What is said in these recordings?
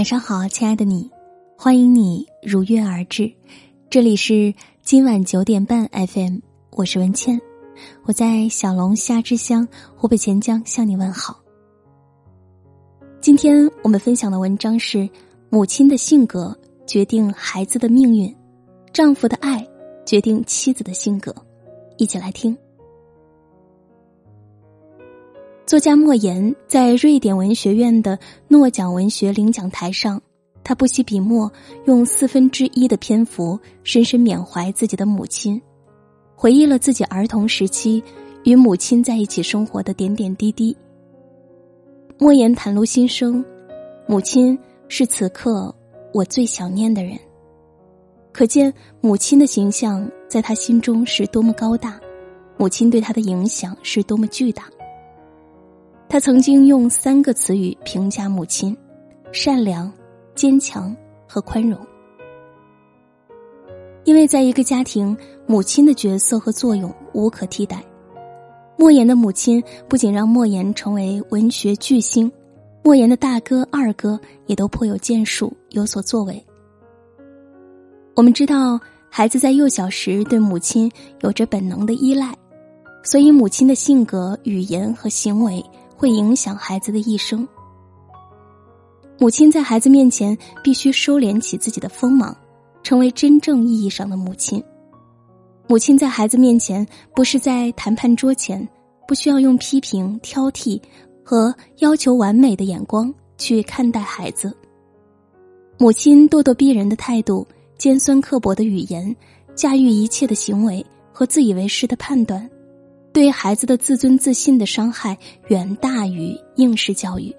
晚上好，亲爱的你，欢迎你如约而至。这里是今晚九点半 FM，我是文倩，我在小龙虾之乡湖北潜江向你问好。今天我们分享的文章是：母亲的性格决定孩子的命运，丈夫的爱决定妻子的性格。一起来听。作家莫言在瑞典文学院的诺奖文学领奖台上，他不惜笔墨，用四分之一的篇幅，深深缅怀自己的母亲，回忆了自己儿童时期与母亲在一起生活的点点滴滴。莫言袒露心声：“母亲是此刻我最想念的人。”可见母亲的形象在他心中是多么高大，母亲对他的影响是多么巨大。他曾经用三个词语评价母亲：善良、坚强和宽容。因为在一个家庭，母亲的角色和作用无可替代。莫言的母亲不仅让莫言成为文学巨星，莫言的大哥、二哥也都颇有建树，有所作为。我们知道，孩子在幼小时对母亲有着本能的依赖，所以母亲的性格、语言和行为。会影响孩子的一生。母亲在孩子面前必须收敛起自己的锋芒，成为真正意义上的母亲。母亲在孩子面前不是在谈判桌前，不需要用批评、挑剔和要求完美的眼光去看待孩子。母亲咄咄逼人的态度、尖酸刻薄的语言、驾驭一切的行为和自以为是的判断。对孩子的自尊自信的伤害远大于应试教育，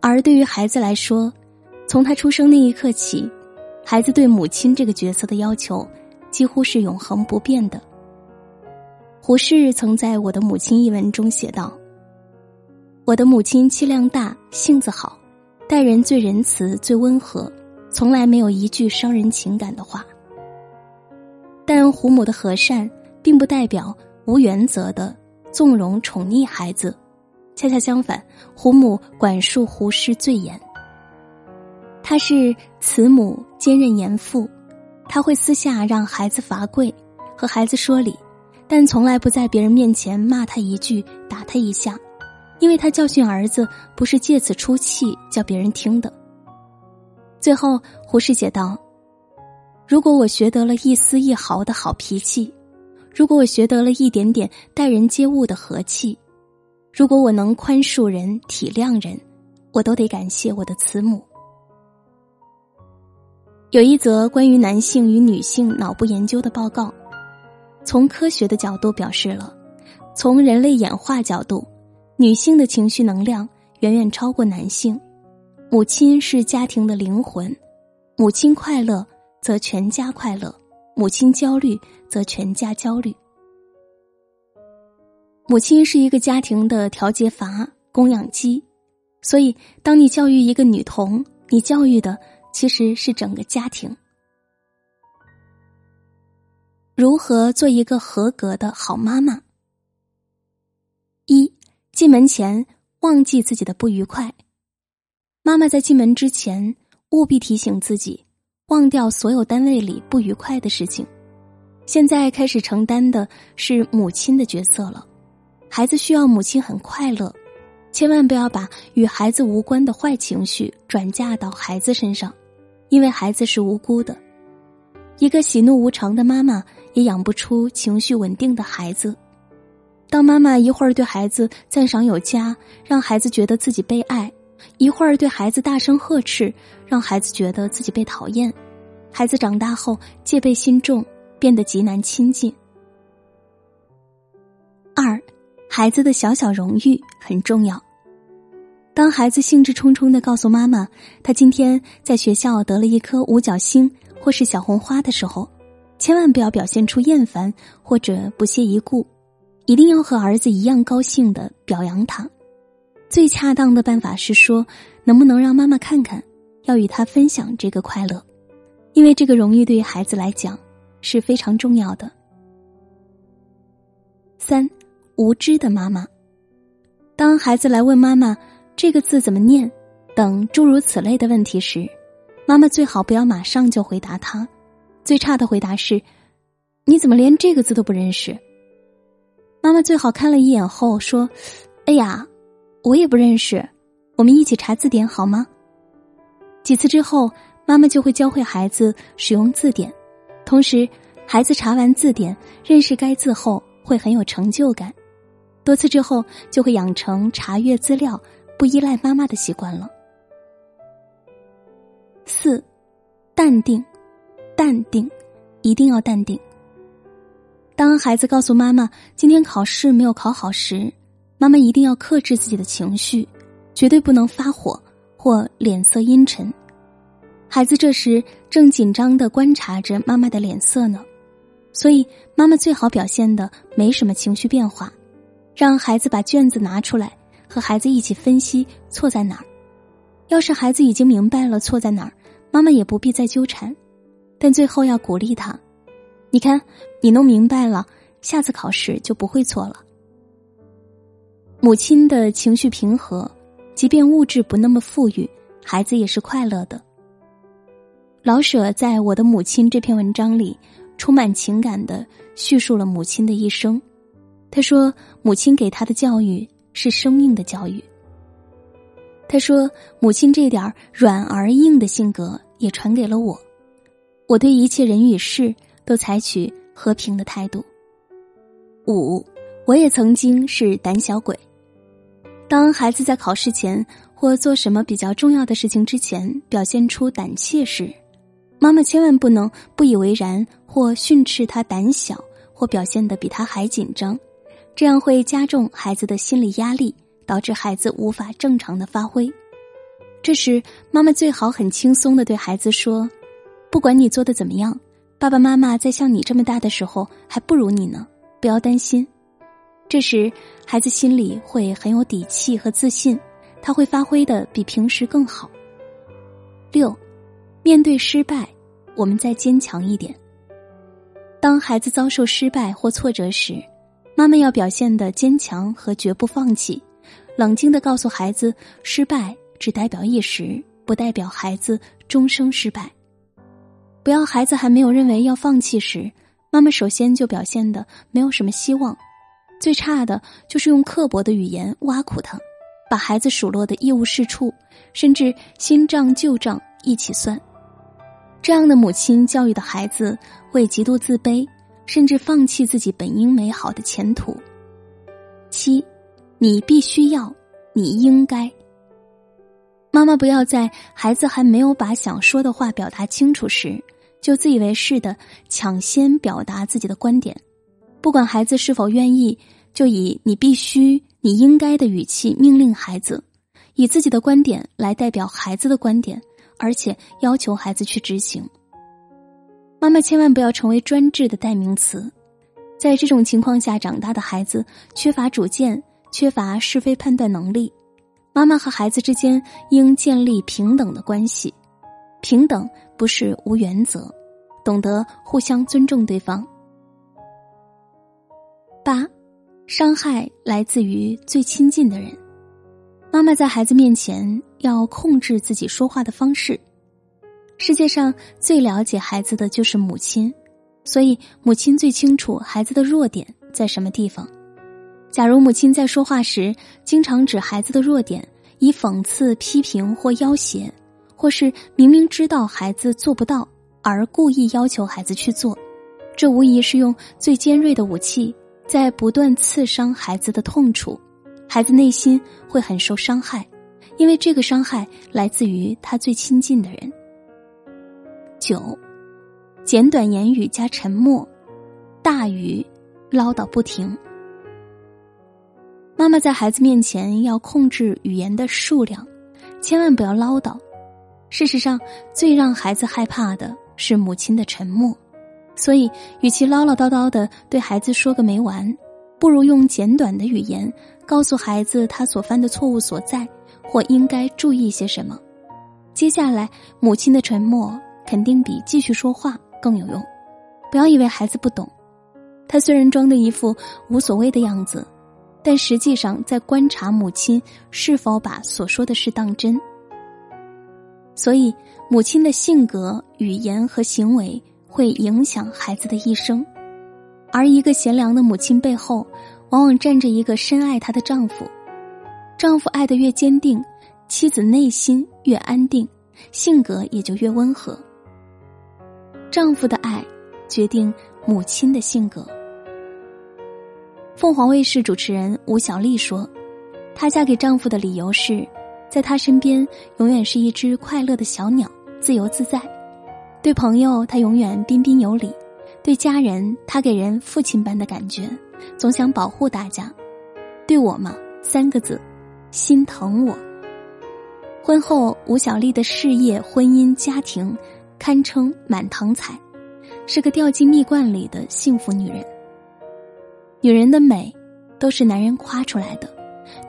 而对于孩子来说，从他出生那一刻起，孩子对母亲这个角色的要求几乎是永恒不变的。胡适曾在我的母亲一文中写道：“我的母亲气量大，性子好，待人最仁慈、最温和，从来没有一句伤人情感的话。”但胡母的和善。并不代表无原则的纵容宠溺孩子，恰恰相反，胡母管束胡适最严。他是慈母兼任严父，他会私下让孩子罚跪，和孩子说理，但从来不在别人面前骂他一句、打他一下，因为他教训儿子不是借此出气叫别人听的。最后，胡适写道：“如果我学得了一丝一毫的好脾气。”如果我学得了一点点待人接物的和气，如果我能宽恕人、体谅人，我都得感谢我的慈母。有一则关于男性与女性脑部研究的报告，从科学的角度表示了，从人类演化角度，女性的情绪能量远远超过男性。母亲是家庭的灵魂，母亲快乐，则全家快乐。母亲焦虑，则全家焦虑。母亲是一个家庭的调节阀、供养机，所以当你教育一个女童，你教育的其实是整个家庭。如何做一个合格的好妈妈？一进门前忘记自己的不愉快。妈妈在进门之前务必提醒自己。忘掉所有单位里不愉快的事情，现在开始承担的是母亲的角色了。孩子需要母亲很快乐，千万不要把与孩子无关的坏情绪转嫁到孩子身上，因为孩子是无辜的。一个喜怒无常的妈妈也养不出情绪稳定的孩子。当妈妈一会儿对孩子赞赏有加，让孩子觉得自己被爱。一会儿对孩子大声呵斥，让孩子觉得自己被讨厌，孩子长大后戒备心重，变得极难亲近。二，孩子的小小荣誉很重要。当孩子兴致冲冲的告诉妈妈，他今天在学校得了一颗五角星或是小红花的时候，千万不要表现出厌烦或者不屑一顾，一定要和儿子一样高兴的表扬他。最恰当的办法是说，能不能让妈妈看看，要与她分享这个快乐，因为这个荣誉对于孩子来讲是非常重要的。三，无知的妈妈，当孩子来问妈妈这个字怎么念，等诸如此类的问题时，妈妈最好不要马上就回答他。最差的回答是：“你怎么连这个字都不认识？”妈妈最好看了一眼后说：“哎呀，我也不认识，我们一起查字典好吗？”几次之后，妈妈就会教会孩子使用字典，同时，孩子查完字典认识该字后会很有成就感。多次之后，就会养成查阅资料不依赖妈妈的习惯了。四，淡定。淡定，一定要淡定。当孩子告诉妈妈今天考试没有考好时，妈妈一定要克制自己的情绪，绝对不能发火或脸色阴沉。孩子这时正紧张的观察着妈妈的脸色呢，所以妈妈最好表现的没什么情绪变化，让孩子把卷子拿出来，和孩子一起分析错在哪儿。要是孩子已经明白了错在哪儿，妈妈也不必再纠缠。但最后要鼓励他，你看，你弄明白了，下次考试就不会错了。母亲的情绪平和，即便物质不那么富裕，孩子也是快乐的。老舍在我的母亲这篇文章里，充满情感的叙述了母亲的一生。他说，母亲给他的教育是生命的教育。他说，母亲这点软而硬的性格也传给了我。我对一切人与事都采取和平的态度。五，我也曾经是胆小鬼。当孩子在考试前或做什么比较重要的事情之前表现出胆怯时，妈妈千万不能不以为然或训斥他胆小或表现的比他还紧张，这样会加重孩子的心理压力，导致孩子无法正常的发挥。这时，妈妈最好很轻松的对孩子说。不管你做的怎么样，爸爸妈妈在像你这么大的时候还不如你呢，不要担心。这时，孩子心里会很有底气和自信，他会发挥的比平时更好。六，面对失败，我们再坚强一点。当孩子遭受失败或挫折时，妈妈要表现的坚强和绝不放弃，冷静的告诉孩子，失败只代表一时，不代表孩子终生失败。不要孩子还没有认为要放弃时，妈妈首先就表现的没有什么希望。最差的就是用刻薄的语言挖苦他，把孩子数落的一无是处，甚至新账旧账一起算。这样的母亲教育的孩子会极度自卑，甚至放弃自己本应美好的前途。七，你必须要，你应该。妈妈不要在孩子还没有把想说的话表达清楚时。就自以为是的抢先表达自己的观点，不管孩子是否愿意，就以“你必须”“你应该”的语气命令孩子，以自己的观点来代表孩子的观点，而且要求孩子去执行。妈妈千万不要成为专制的代名词，在这种情况下长大的孩子缺乏主见，缺乏是非判断能力。妈妈和孩子之间应建立平等的关系。平等不是无原则，懂得互相尊重对方。八，伤害来自于最亲近的人。妈妈在孩子面前要控制自己说话的方式。世界上最了解孩子的就是母亲，所以母亲最清楚孩子的弱点在什么地方。假如母亲在说话时经常指孩子的弱点，以讽刺、批评或要挟。或是明明知道孩子做不到，而故意要求孩子去做，这无疑是用最尖锐的武器在不断刺伤孩子的痛处，孩子内心会很受伤害，因为这个伤害来自于他最亲近的人。九，简短言语加沉默，大于唠叨不停。妈妈在孩子面前要控制语言的数量，千万不要唠叨。事实上，最让孩子害怕的是母亲的沉默，所以，与其唠唠叨叨的对孩子说个没完，不如用简短的语言告诉孩子他所犯的错误所在，或应该注意些什么。接下来，母亲的沉默肯定比继续说话更有用。不要以为孩子不懂，他虽然装的一副无所谓的样子，但实际上在观察母亲是否把所说的事当真。所以母亲的性格、语言和行为会影响孩子的一生。而一个贤良的母亲背后，往往站着一个深爱她的丈夫。丈夫爱的越坚定，妻子内心越安定，性格也就越温和。丈夫的爱决定母亲的性格。凤凰卫视主持人吴小莉说：“她嫁给丈夫的理由是，在他身边永远是一只快乐的小鸟，自由自在。对朋友，他永远彬彬有礼；对家人，他给人父亲般的感觉，总想保护大家。对我嘛，三个字：心疼我。”婚后，吴小莉的事业、婚姻、家庭堪称满堂彩，是个掉进蜜罐里的幸福女人。女人的美，都是男人夸出来的；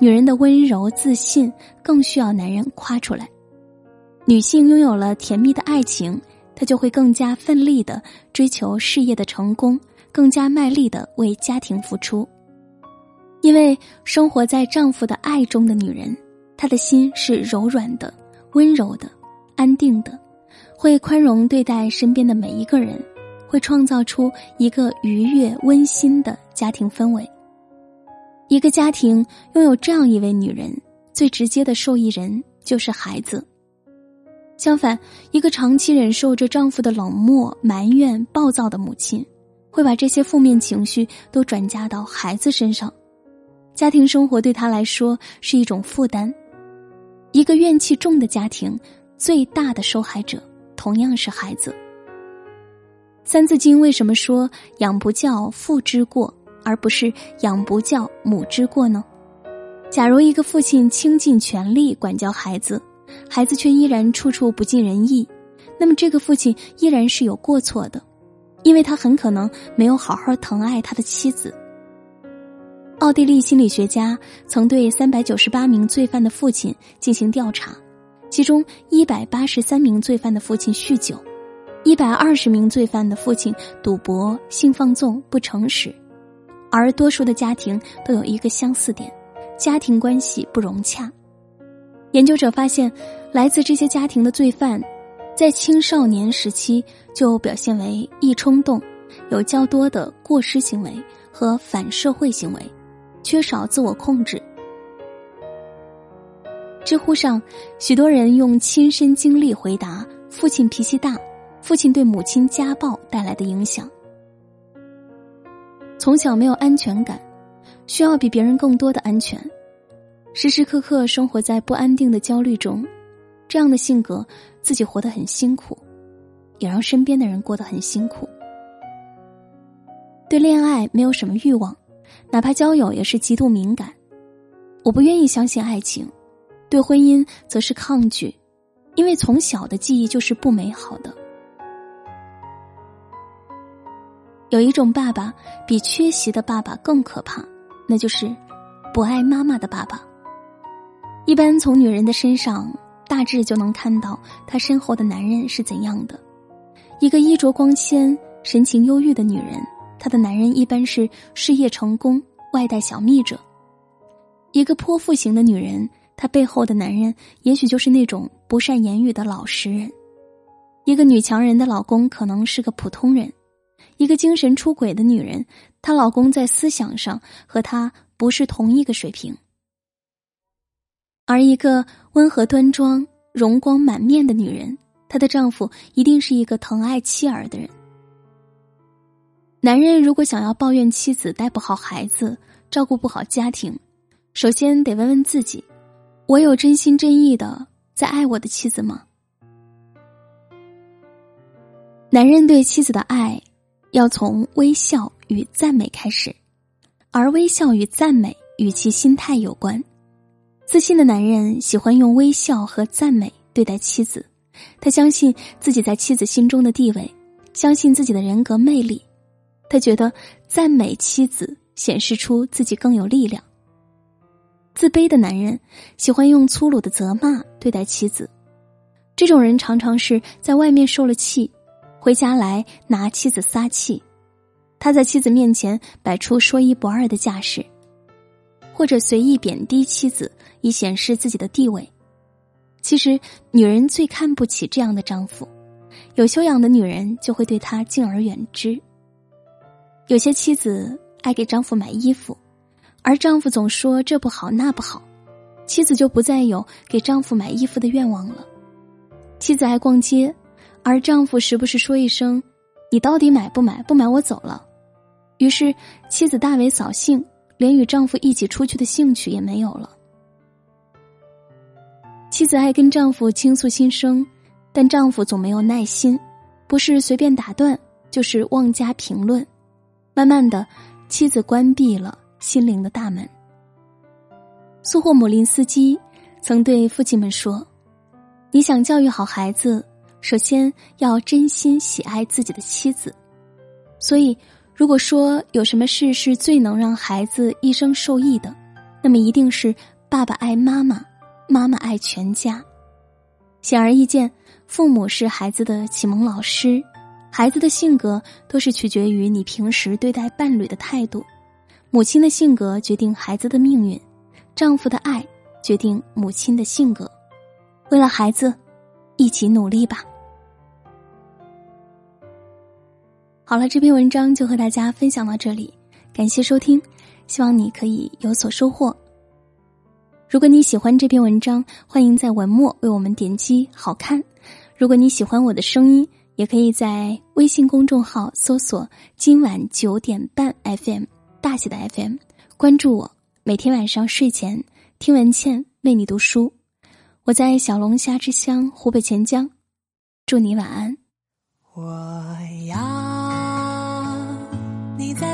女人的温柔自信，更需要男人夸出来。女性拥有了甜蜜的爱情，她就会更加奋力的追求事业的成功，更加卖力的为家庭付出。因为生活在丈夫的爱中的女人，她的心是柔软的、温柔的、安定的，会宽容对待身边的每一个人。会创造出一个愉悦温馨的家庭氛围。一个家庭拥有这样一位女人，最直接的受益人就是孩子。相反，一个长期忍受着丈夫的冷漠、埋怨、暴躁的母亲，会把这些负面情绪都转嫁到孩子身上，家庭生活对他来说是一种负担。一个怨气重的家庭，最大的受害者同样是孩子。《三字经》为什么说“养不教，父之过”，而不是“养不教，母之过”呢？假如一个父亲倾尽全力管教孩子，孩子却依然处处不尽人意，那么这个父亲依然是有过错的，因为他很可能没有好好疼爱他的妻子。奥地利心理学家曾对三百九十八名罪犯的父亲进行调查，其中一百八十三名罪犯的父亲酗酒。一百二十名罪犯的父亲赌博、性放纵、不诚实，而多数的家庭都有一个相似点：家庭关系不融洽。研究者发现，来自这些家庭的罪犯，在青少年时期就表现为易冲动，有较多的过失行为和反社会行为，缺少自我控制。知乎上，许多人用亲身经历回答：父亲脾气大。父亲对母亲家暴带来的影响，从小没有安全感，需要比别人更多的安全，时时刻刻生活在不安定的焦虑中，这样的性格自己活得很辛苦，也让身边的人过得很辛苦。对恋爱没有什么欲望，哪怕交友也是极度敏感。我不愿意相信爱情，对婚姻则是抗拒，因为从小的记忆就是不美好的。有一种爸爸比缺席的爸爸更可怕，那就是不爱妈妈的爸爸。一般从女人的身上大致就能看到她身后的男人是怎样的。一个衣着光鲜、神情忧郁的女人，她的男人一般是事业成功、外带小蜜者；一个泼妇型的女人，她背后的男人也许就是那种不善言语的老实人；一个女强人的老公可能是个普通人。一个精神出轨的女人，她老公在思想上和她不是同一个水平；而一个温和端庄、容光满面的女人，她的丈夫一定是一个疼爱妻儿的人。男人如果想要抱怨妻子带不好孩子、照顾不好家庭，首先得问问自己：我有真心真意的在爱我的妻子吗？男人对妻子的爱。要从微笑与赞美开始，而微笑与赞美与其心态有关。自信的男人喜欢用微笑和赞美对待妻子，他相信自己在妻子心中的地位，相信自己的人格魅力。他觉得赞美妻子显示出自己更有力量。自卑的男人喜欢用粗鲁的责骂对待妻子，这种人常常是在外面受了气。回家来拿妻子撒气，他在妻子面前摆出说一不二的架势，或者随意贬低妻子以显示自己的地位。其实，女人最看不起这样的丈夫。有修养的女人就会对他敬而远之。有些妻子爱给丈夫买衣服，而丈夫总说这不好那不好，妻子就不再有给丈夫买衣服的愿望了。妻子爱逛街，而丈夫时不时说一声：“你到底买不买？不买我走了。”于是妻子大为扫兴，连与丈夫一起出去的兴趣也没有了。妻子爱跟丈夫倾诉心声。但丈夫总没有耐心，不是随便打断，就是妄加评论。慢慢的，妻子关闭了心灵的大门。苏霍姆林斯基曾对父亲们说：“你想教育好孩子，首先要真心喜爱自己的妻子。所以，如果说有什么事是最能让孩子一生受益的，那么一定是爸爸爱妈妈，妈妈爱全家。显而易见。”父母是孩子的启蒙老师，孩子的性格都是取决于你平时对待伴侣的态度。母亲的性格决定孩子的命运，丈夫的爱决定母亲的性格。为了孩子，一起努力吧。好了，这篇文章就和大家分享到这里，感谢收听，希望你可以有所收获。如果你喜欢这篇文章，欢迎在文末为我们点击好看。如果你喜欢我的声音，也可以在微信公众号搜索“今晚九点半 FM” 大写的 FM，关注我。每天晚上睡前听文倩为你读书。我在小龙虾之乡湖北潜江，祝你晚安。我要你在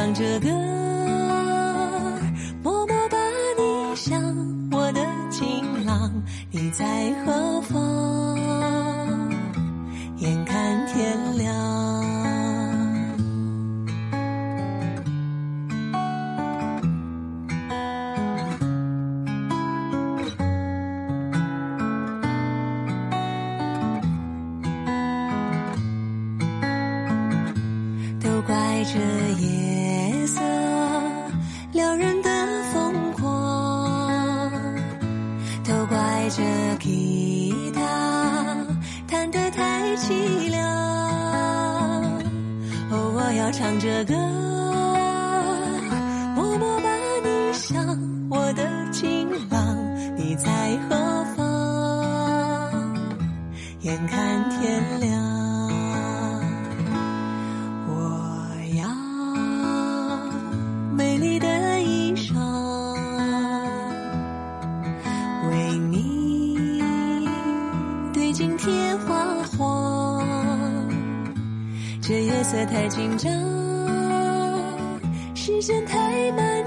唱着歌，唱着歌，默默把你想，我的情郎，你在何方？眼看天亮。紧张，时间太慢